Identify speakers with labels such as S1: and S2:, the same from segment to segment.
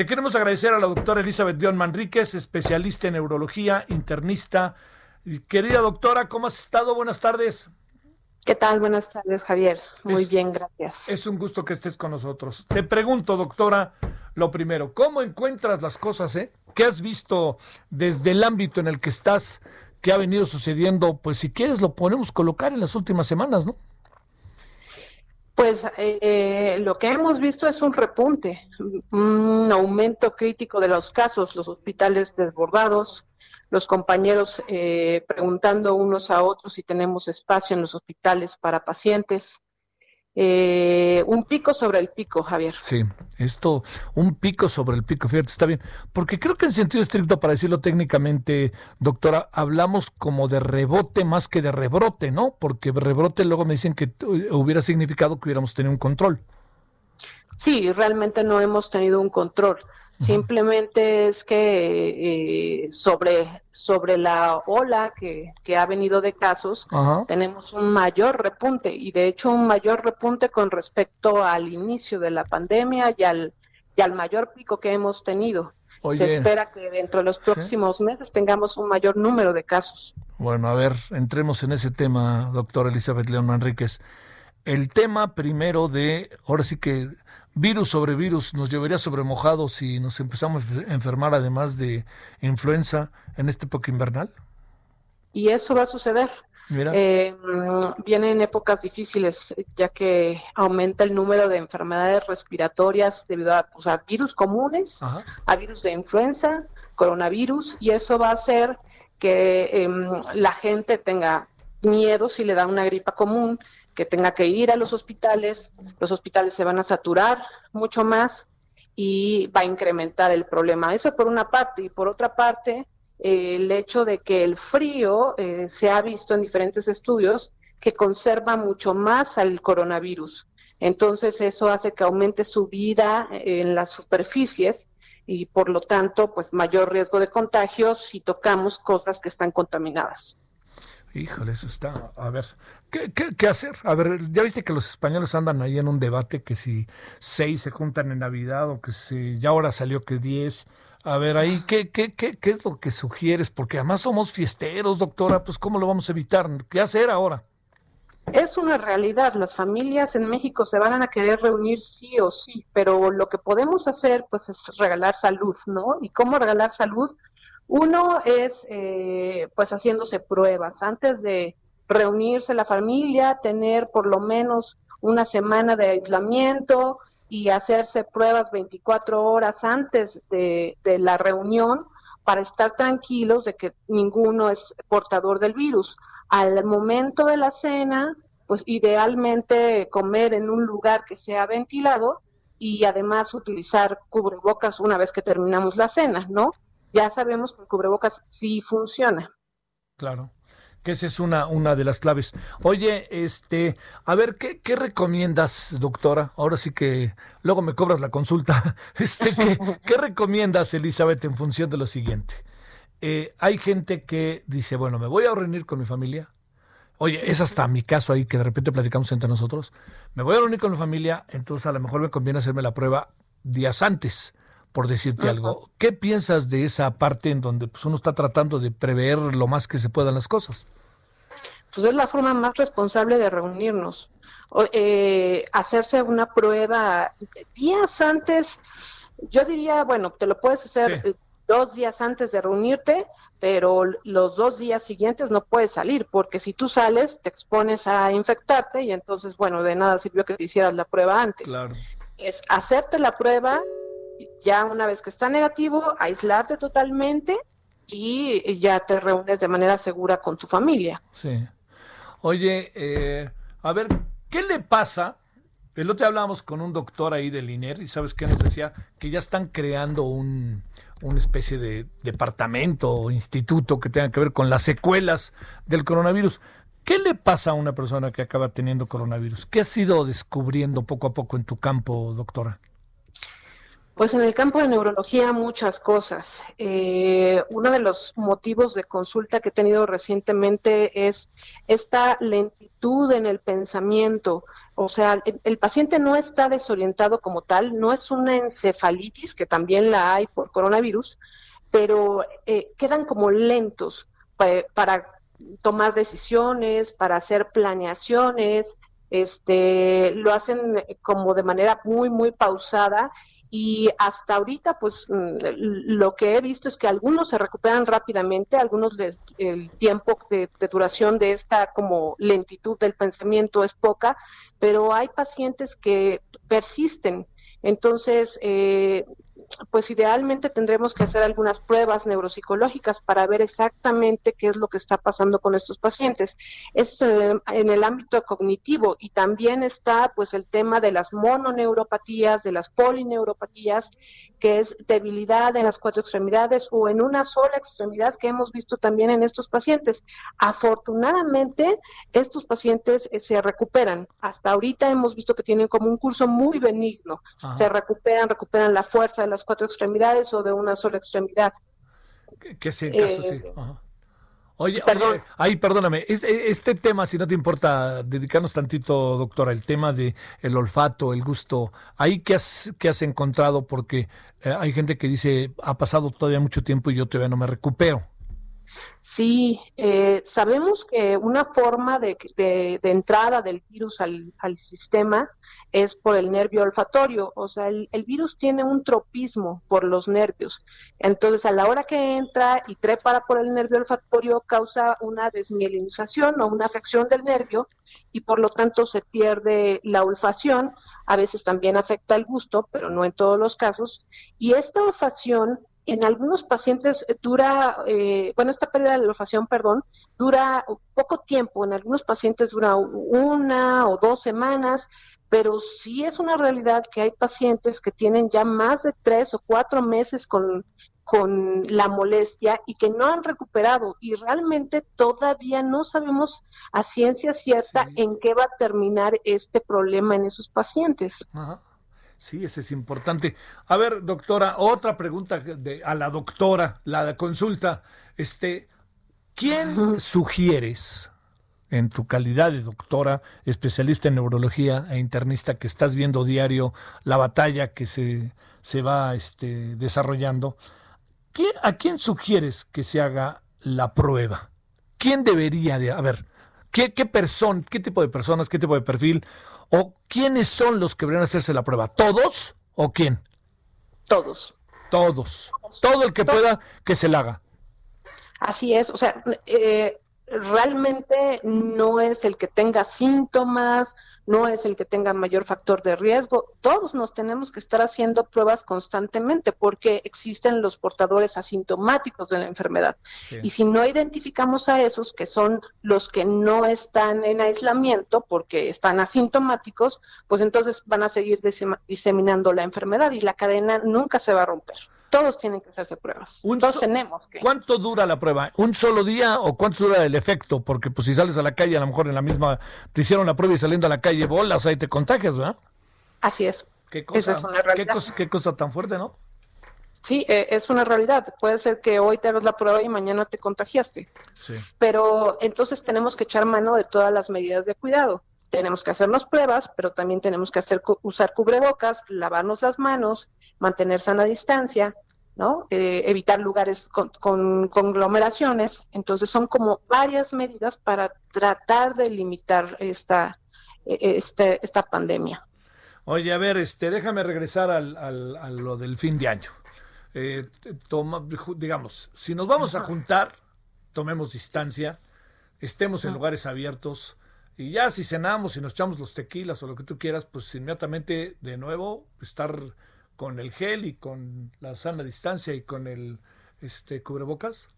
S1: Le queremos agradecer a la doctora Elizabeth Dion Manríquez, especialista en neurología, internista. Querida doctora, ¿cómo has estado? Buenas tardes.
S2: ¿Qué tal? Buenas tardes, Javier. Muy bien, gracias.
S1: Es un gusto que estés con nosotros. Te pregunto, doctora, lo primero, ¿cómo encuentras las cosas? Eh? ¿Qué has visto desde el ámbito en el que estás? ¿Qué ha venido sucediendo? Pues si quieres lo podemos colocar en las últimas semanas, ¿no?
S2: Pues eh, lo que hemos visto es un repunte, un aumento crítico de los casos, los hospitales desbordados, los compañeros eh, preguntando unos a otros si tenemos espacio en los hospitales para pacientes, eh, un pico sobre el pico, Javier.
S1: Sí, esto, un pico sobre el pico, fíjate, está bien. Porque creo que en sentido estricto, para decirlo técnicamente, doctora, hablamos como de rebote más que de rebrote, ¿no? Porque rebrote luego me dicen que hubiera significado que hubiéramos tenido un control.
S2: Sí, realmente no hemos tenido un control. Simplemente es que eh, sobre, sobre la ola que, ha venido de casos, tenemos un mayor repunte y de hecho un mayor repunte con respecto al inicio de la pandemia y al, y al mayor pico que hemos tenido. Se espera que dentro de los próximos meses tengamos un mayor número de casos.
S1: Bueno, a ver, entremos en ese tema, doctora Elizabeth León Manríquez. El tema primero de, ahora sí que virus sobre virus nos llevaría sobre mojados si nos empezamos a enfermar además de influenza en esta época invernal?
S2: Y eso va a suceder. Eh, vienen épocas difíciles, ya que aumenta el número de enfermedades respiratorias debido a, pues, virus comunes, a virus de influenza, coronavirus, y eso va a hacer que em, la gente tenga miedo si le da una gripa común, que tenga que ir a los hospitales, los hospitales se van a saturar mucho más y va a incrementar el problema. Eso por una parte. Y por otra parte, eh, el hecho de que el frío eh, se ha visto en diferentes estudios que conserva mucho más al coronavirus. Entonces eso hace que aumente su vida en las superficies y por lo tanto, pues mayor riesgo de contagios si tocamos cosas que están contaminadas.
S1: Híjole, eso está. A ver, ¿qué, hacer? A ver, ya viste que los españoles andan ahí en un debate que si seis se juntan en Navidad o que si ya ahora salió que diez. A ver, ahí, ¿qué, qué, qué, qué es lo que sugieres? Porque además somos fiesteros, doctora, pues ¿cómo lo vamos a evitar? ¿Qué hacer ahora?
S2: Es una realidad, las familias en México se van a querer reunir sí o sí, pero lo que podemos hacer pues es regalar salud, ¿no? ¿Y cómo regalar salud? Uno es eh, pues haciéndose pruebas. Antes de reunirse la familia, tener por lo menos una semana de aislamiento y hacerse pruebas 24 horas antes de, la reunión para estar tranquilos de que ninguno es portador del virus. Al momento de la cena, pues idealmente comer en un lugar que sea ventilado y además utilizar cubrebocas una vez que terminamos la cena, ¿no? Ya sabemos que el cubrebocas sí funciona.
S1: Claro que esa es una, una de las claves. Oye, este, a ver, ¿qué, ¿qué recomiendas, doctora? Ahora sí que luego me cobras la consulta. Este, ¿qué, ¿qué recomiendas, Elizabeth, en función de lo siguiente? Eh, hay gente que dice, bueno, me voy a reunir con mi familia. Oye, es hasta mi caso ahí que de repente platicamos entre nosotros. Me voy a reunir con mi familia, entonces a lo mejor me conviene hacerme la prueba días antes por decirte algo. ¿Qué piensas de esa parte en donde pues, uno está tratando de prever lo más que se puedan las cosas?
S2: Pues es la forma más responsable de reunirnos. eh, hacerse una prueba días antes, yo diría, bueno, te lo puedes hacer eh, dos días antes de reunirte, pero los dos días siguientes no puedes salir, porque si tú sales te expones a infectarte y entonces, bueno, de nada sirvió que te hicieras la prueba antes.
S1: Claro.
S2: Es hacerte la prueba ya una vez que está negativo, aislarte totalmente y ya te reúnes de manera segura con tu familia.
S1: Sí. Oye, eh, a ver, ¿qué le pasa? El otro día hablábamos con un doctor ahí del INER y sabes qué nos decía que ya están creando un, una especie de departamento o instituto que tenga que ver con las secuelas del coronavirus. ¿Qué le pasa a una persona que acaba teniendo coronavirus? ¿Qué has ido descubriendo poco a poco en tu campo, doctora?
S2: Pues en el campo de neurología muchas cosas. Eh, uno de los motivos de consulta que he tenido recientemente es esta lentitud en el pensamiento. O sea, el, paciente no está desorientado como tal, no es una encefalitis, que también la hay por coronavirus, pero eh, quedan como lentos para tomar decisiones, para hacer planeaciones, este, lo hacen como de manera muy, muy pausada y hasta ahorita pues mm, lo que he visto es que algunos se recuperan rápidamente, algunos el tiempo de, de, duración de esta como lentitud del pensamiento es poca, pero hay pacientes que persisten. Entonces, eh, pues idealmente tendremos que hacer algunas pruebas neuropsicológicas para ver exactamente qué es lo que está pasando con estos pacientes. Es eh, en el ámbito cognitivo y también está pues el tema de las mononeuropatías, de las polineuropatías, que es debilidad en las cuatro extremidades o en una sola extremidad que hemos visto también en estos pacientes. Afortunadamente, estos pacientes eh, se recuperan. Hasta ahorita hemos visto que tienen como un curso muy benigno. Se recuperan, recuperan la fuerza de las cuatro extremidades o de una sola extremidad.
S1: Que, sí, caso, sí. Eh, oye, Perdón. ahí perdóname, este, este, tema, si no te importa dedicarnos tantito, doctora, el tema de el olfato, el gusto, ahí qué has, qué has encontrado, porque eh, hay gente que dice, ha pasado todavía mucho tiempo y yo todavía no me recupero.
S2: Sí, eh, sabemos que una forma de, entrada del virus al, sistema es por el nervio olfatorio, o sea, el, virus tiene un tropismo por los nervios. Entonces, a la hora que entra y trepa por el nervio olfatorio, causa una desmielinización o una afección del nervio y por lo tanto se pierde la olfacción. A veces también afecta el gusto, pero no en todos los casos. Y esta olfacción en algunos pacientes dura, eh, bueno, esta pérdida de la olfacción, perdón, dura poco tiempo, en algunos pacientes dura una o dos semanas, pero sí es una realidad que hay pacientes que tienen ya más de tres o cuatro meses con, con la molestia y que no han recuperado y realmente todavía no sabemos a ciencia cierta en qué va a terminar este problema en esos pacientes. Ajá.
S1: Sí, eso es importante. A ver, doctora, otra pregunta de, a la doctora, la consulta. Este, ¿Quién sugieres en tu calidad de doctora, especialista en neurología e internista que estás viendo diario la batalla que se, se va este, desarrollando? ¿qué, ¿A quién sugieres que se haga la prueba? ¿Quién debería de, a ver, qué, qué persona, qué tipo de personas, qué tipo de perfil ¿O quiénes son los que deberían hacerse la prueba? ¿Todos o quién?
S2: Todos.
S1: Todos. Todo el que pueda que se la haga.
S2: Así es, o sea, eh, realmente no es el que tenga síntomas, no es el que tenga mayor factor de riesgo. Todos nos tenemos que estar haciendo pruebas constantemente porque existen los portadores asintomáticos de la enfermedad. Y si no identificamos a esos, que son los que no están en aislamiento porque están asintomáticos, pues entonces van a seguir diseminando la enfermedad y la cadena nunca se va a romper todos tienen que hacerse pruebas. todos tenemos que.
S1: ¿Cuánto dura la prueba? ¿Un solo día o cuánto dura el efecto? Porque pues si sales a la calle, a lo mejor en la misma, te hicieron la prueba y saliendo a la calle bolas, ahí te contagias, ¿verdad?
S2: Así es.
S1: Qué cosa, es una realidad. Qué cosa, tan fuerte, ¿no?
S2: Sí, eh, es una realidad. Puede ser que hoy te hagas la prueba y mañana te contagiaste. Sí. Pero entonces tenemos que echar mano de todas las medidas de cuidado tenemos que hacernos pruebas, pero también tenemos que hacer usar cubrebocas, lavarnos las manos, mantener sana distancia, ¿no? Eh, evitar lugares con, conglomeraciones. Entonces son como varias medidas para tratar de limitar esta, e, e, este, esta pandemia.
S1: Oye, a ver, este, déjame regresar al, al, a lo del fin de año. Eh, toma, digamos, si nos vamos a juntar, tomemos distancia, estemos en lugares abiertos, y ya si cenamos y nos echamos los tequilas o lo que tú quieras, pues inmediatamente de nuevo estar con el gel y con la sana distancia y con el este cubrebocas.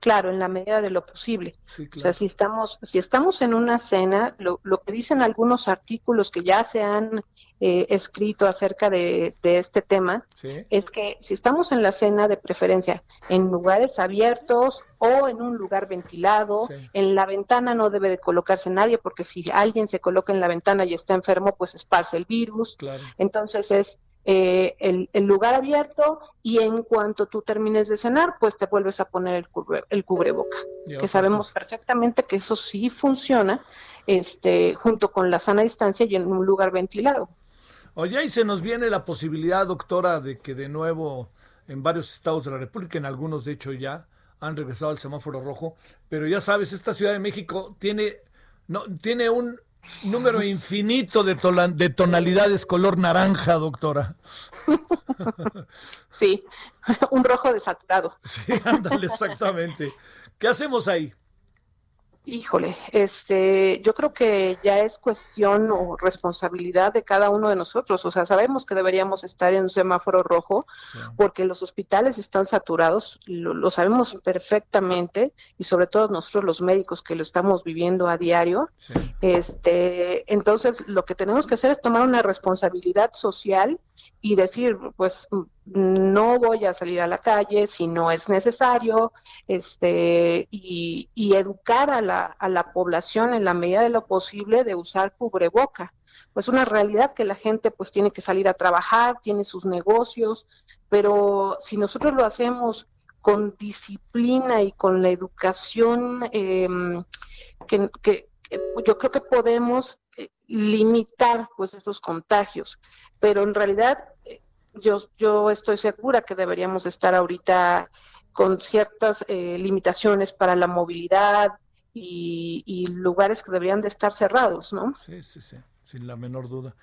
S2: claro, en la medida de lo posible. O sea, si estamos, si estamos en una cena, lo, lo que dicen algunos artículos que ya se han eh, escrito acerca de, este tema, es que si estamos en la cena, de preferencia en lugares abiertos o en un lugar ventilado, en la ventana no debe de colocarse nadie, porque si alguien se coloca en la ventana y está enfermo, pues esparce el virus. Entonces es eh, el, lugar abierto y en cuanto tú termines de cenar, pues te vuelves a poner el, cubre, el cubreboca, que sabemos perfectamente que eso sí funciona este, junto con la sana distancia y en un lugar ventilado.
S1: Oye, y se nos viene la posibilidad, doctora, de que de nuevo en varios estados de la República, en algunos de hecho ya, han regresado al semáforo rojo, pero ya sabes, esta Ciudad de México tiene, no, tiene un número infinito de, de tonalidades color naranja, doctora.
S2: Sí, un rojo desaturado.
S1: Sí, ándale, exactamente. ¿Qué hacemos ahí?
S2: Híjole, este, yo creo que ya es cuestión o responsabilidad de cada uno de nosotros. O sea, sabemos que deberíamos estar en un semáforo rojo porque los hospitales están saturados, lo, sabemos perfectamente y sobre todo nosotros los médicos que lo estamos viviendo a diario. Este, entonces, lo que tenemos que hacer es tomar una responsabilidad social y decir, pues no voy a salir a la calle si no es necesario, este, y, educar a la, a la población en la medida de lo posible de usar cubreboca. Pues una realidad que la gente pues tiene que salir a trabajar, tiene sus negocios, pero si nosotros lo hacemos con disciplina y con la educación em, que, que, yo creo que podemos limitar pues estos contagios, pero en realidad eh, yo, yo estoy segura que deberíamos estar ahorita con ciertas eh, limitaciones para la movilidad y, lugares que deberían de estar cerrados, ¿no?
S1: Sí, sí, sí, sin la menor duda.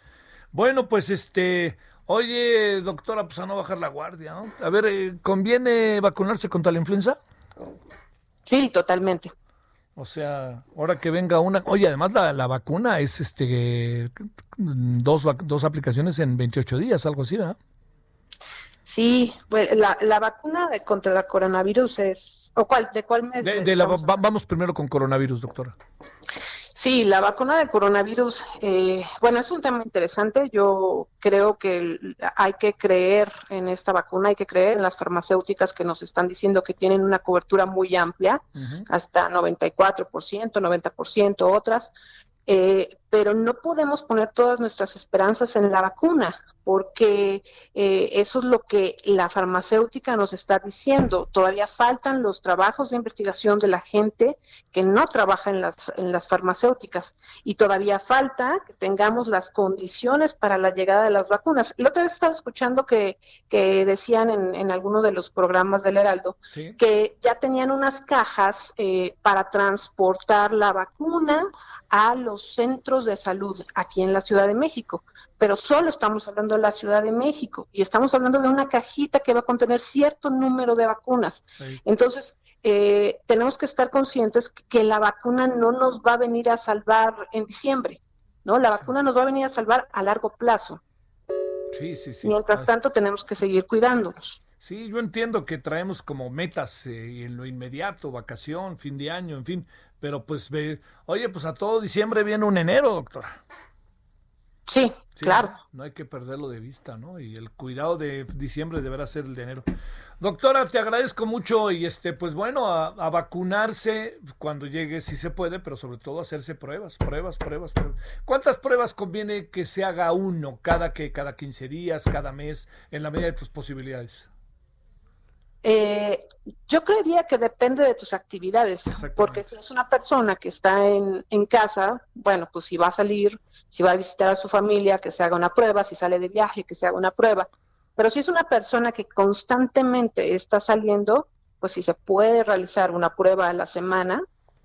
S1: Bueno, pues este, oye, doctora, pues a no bajar la guardia, ¿no? A ver, ¿conviene vacunarse contra la influenza?
S2: Sí, totalmente.
S1: O sea, ahora que venga una... Oye, además la, la vacuna es este dos, dos aplicaciones en 28 días, algo así, ¿verdad?
S2: Sí, pues la, la vacuna contra el coronavirus es... ¿O cuál? ¿De cuál mes?
S1: De, vamos primero con coronavirus, doctora.
S2: Sí, la vacuna del coronavirus, eh, bueno, es un tema interesante. Yo creo que hay que creer en esta vacuna, hay que creer en las farmacéuticas que nos están diciendo que tienen una cobertura muy amplia, hasta 94%, 90%, otras. Eh, pero no podemos poner todas nuestras esperanzas en la vacuna, porque eh, eso es lo que la farmacéutica nos está diciendo. Todavía faltan los trabajos de investigación de la gente que no trabaja en las, en las farmacéuticas y todavía falta que tengamos las condiciones para la llegada de las vacunas. La otra vez estaba escuchando que, que decían en, en alguno de los programas del Heraldo que ya tenían unas cajas eh, para transportar la vacuna a los centros de salud aquí en la Ciudad de México, pero solo estamos hablando de la Ciudad de México y estamos hablando de una cajita que va a contener cierto número de vacunas. Entonces, eh, tenemos que estar conscientes que la vacuna no nos va a venir a salvar en diciembre, ¿no? La vacuna nos va a venir a salvar a largo plazo.
S1: Sí, sí, sí.
S2: Mientras tanto, tenemos que seguir cuidándonos.
S1: Sí, yo entiendo que traemos como metas eh, en lo inmediato, vacación, fin de año, en fin, pero pues, ve, oye, pues a todo diciembre viene un enero, doctora.
S2: Sí, claro.
S1: No, hay que perderlo de vista, ¿no? Y el cuidado de diciembre deberá ser el de enero. Doctora, te agradezco mucho y este, pues bueno, a, vacunarse cuando llegue, si se puede, pero sobre todo hacerse pruebas, pruebas, pruebas, pruebas. ¿Cuántas pruebas conviene que se haga uno cada que cada 15 días, cada mes, en la medida de tus posibilidades?
S2: Eh, yo creería que depende de tus actividades, porque si es una persona que está en, en, casa, bueno, pues si va a salir, si va a visitar a su familia, que se haga una prueba, si sale de viaje, que se haga una prueba. Pero si es una persona que constantemente está saliendo, pues si se puede realizar una prueba a la semana,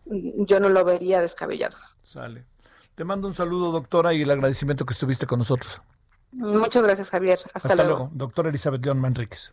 S2: mm, yo no lo vería descabellado.
S1: Sale. Te mando un saludo, doctora, y el agradecimiento que estuviste con nosotros.
S2: Muchas gracias, Javier. Hasta, luego. luego.
S1: Doctora Elizabeth León Manríquez.